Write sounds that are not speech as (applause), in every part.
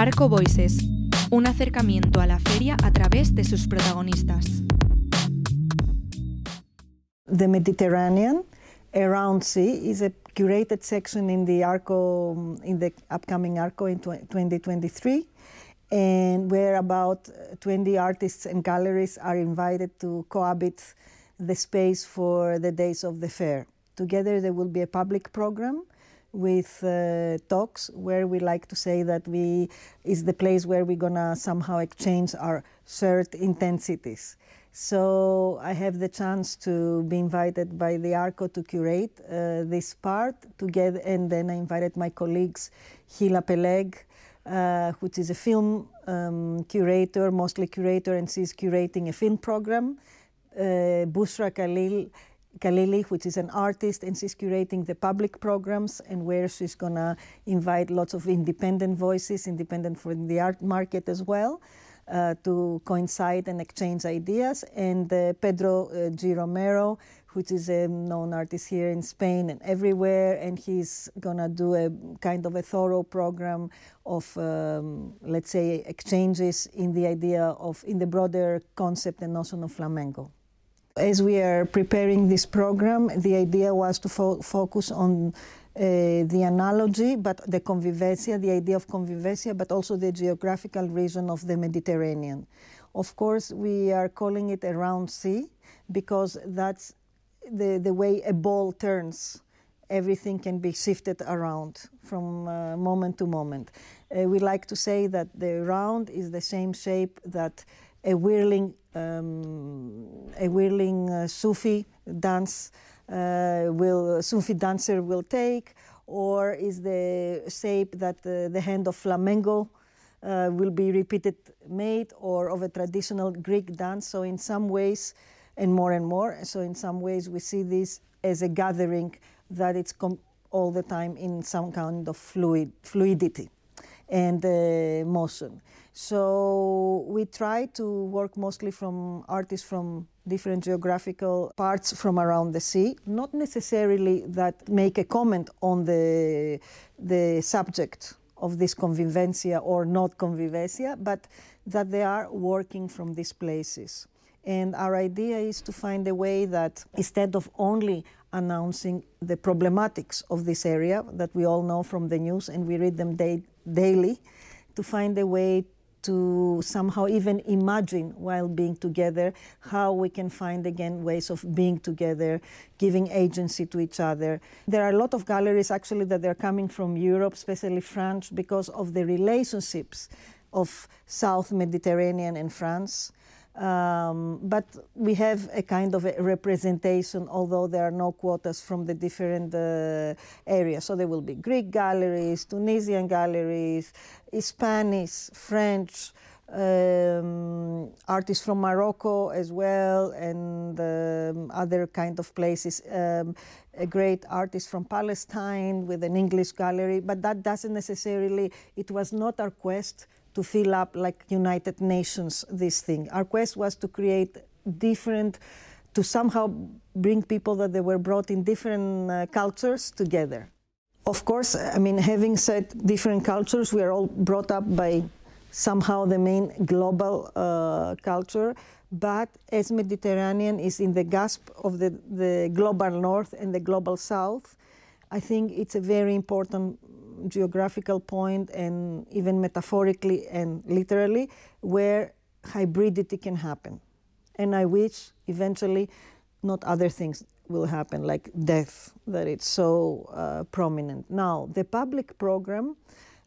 Arco Voices, un acercamiento a la feria a través de sus protagonistas. The Mediterranean Around Sea is a curated section in the Arco in the upcoming Arco in 2023 and where about 20 artists and galleries are invited to cohabit the space for the days of the fair. Together there will be a public program with uh, talks where we like to say that we is the place where we're gonna somehow exchange our shared intensities. So I have the chance to be invited by the ARCO to curate uh, this part together, and then I invited my colleagues Hila Peleg, uh, which is a film um, curator, mostly curator, and she's curating a film program. Uh, Bouchra Khalil, Khalili, which is an artist, and she's curating the public programs, and where she's gonna invite lots of independent voices, independent from the art market as well. Uh, to coincide and exchange ideas, and uh, Pedro uh, G. Romero, which is a known artist here in Spain and everywhere, and he's gonna do a kind of a thorough program of, um, let's say, exchanges in the idea of, in the broader concept and notion of flamenco. As we are preparing this program, the idea was to fo- focus on uh, the analogy, but the convivencia, the idea of convivencia, but also the geographical region of the Mediterranean. Of course, we are calling it a round sea because that's the, the way a ball turns. Everything can be shifted around from uh, moment to moment. Uh, we like to say that the round is the same shape that a whirling, um, a whirling uh, Sufi dance uh, will Sufi dancer will take, or is the shape that uh, the hand of flamenco uh, will be repeated made, or of a traditional Greek dance. So in some ways, and more and more. So in some ways, we see this as a gathering that it's all the time in some kind of fluid fluidity and motion. So we try to work mostly from artists from different geographical parts from around the sea, not necessarily that make a comment on the, the subject of this convivencia or not convivencia, but that they are working from these places. And our idea is to find a way that instead of only announcing the problematics of this area that we all know from the news and we read them day, daily, to find a way to somehow even imagine while being together how we can find again ways of being together, giving agency to each other. There are a lot of galleries actually that they're coming from Europe, especially France, because of the relationships of South Mediterranean and France. Um, but we have a kind of a representation, although there are no quotas from the different uh, areas. So there will be Greek galleries, Tunisian galleries, Spanish, French, um, artists from Morocco as well, and um, other kind of places. Um, a great artist from Palestine with an English gallery, but that doesn't necessarily. It was not our quest to fill up like United Nations this thing. Our quest was to create different, to somehow bring people that they were brought in different uh, cultures together. Of course, I mean, having said different cultures, we are all brought up by somehow the main global uh, culture, but as Mediterranean is in the gasp of the, the global north and the global south, I think it's a very important geographical point and even metaphorically and literally where hybridity can happen. And I wish eventually not other things will happen like death that it's so uh, prominent. Now, the public program,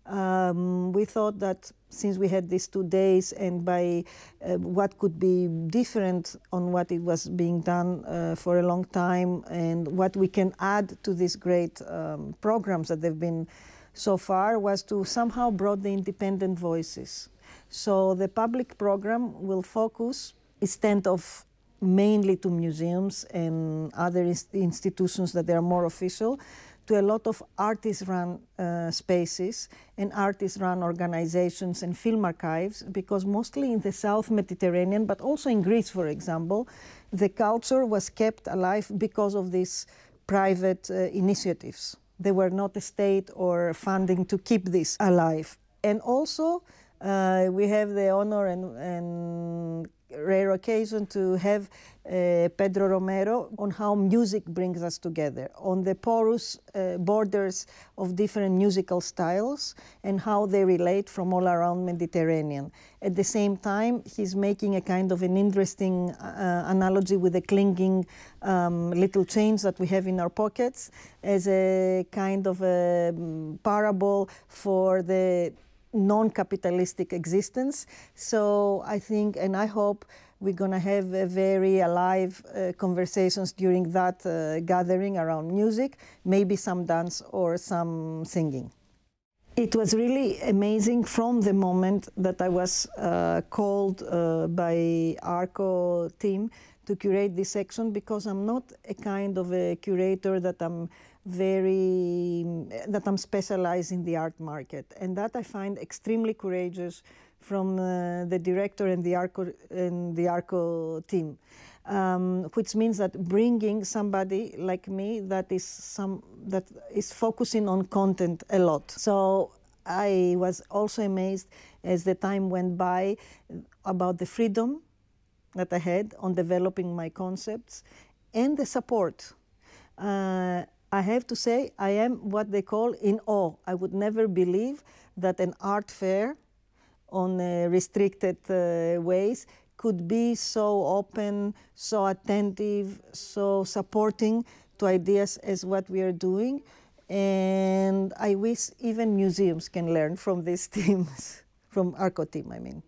um, we thought that since we had these two days and by uh, what could be different on what it was being done uh, for a long time and what we can add to these great um, programs that they've been so far was to somehow brought the independent voices. So the public program will focus instead of mainly to museums and other institutions that are more official, to a lot of artist-run uh, spaces and artist-run organizations and film archives, because mostly in the South Mediterranean, but also in Greece, for example, the culture was kept alive because of these private uh, initiatives. There were not state or funding to keep this alive. And also, uh, we have the honor and, and rare occasion to have uh, Pedro Romero on how music brings us together, on the porous uh, borders of different musical styles and how they relate from all around Mediterranean. At the same time, he's making a kind of an interesting uh, analogy with the clinging um, little chains that we have in our pockets as a kind of a um, parable for the non-capitalistic existence. So I think, and I hope, we're going to have a very alive uh, conversations during that uh, gathering around music, maybe some dance or some singing. It was really amazing from the moment that I was uh, called uh, by ARCO team to curate this section because I'm not a kind of a curator that I'm very that I'm specialized in the art market, and that I find extremely courageous from uh, the director and the ARCO and the ARCO team, um, which means that bringing somebody like me that is some that is focusing on content a lot. So I was also amazed as the time went by about the freedom that I had on developing my concepts and the support. Uh, I have to say, I am what they call in awe. I would never believe that an art fair on uh, restricted uh, ways could be so open, so attentive, so supporting to ideas as what we are doing. And I wish even museums can learn from these (laughs) teams, from ARCO team, I mean.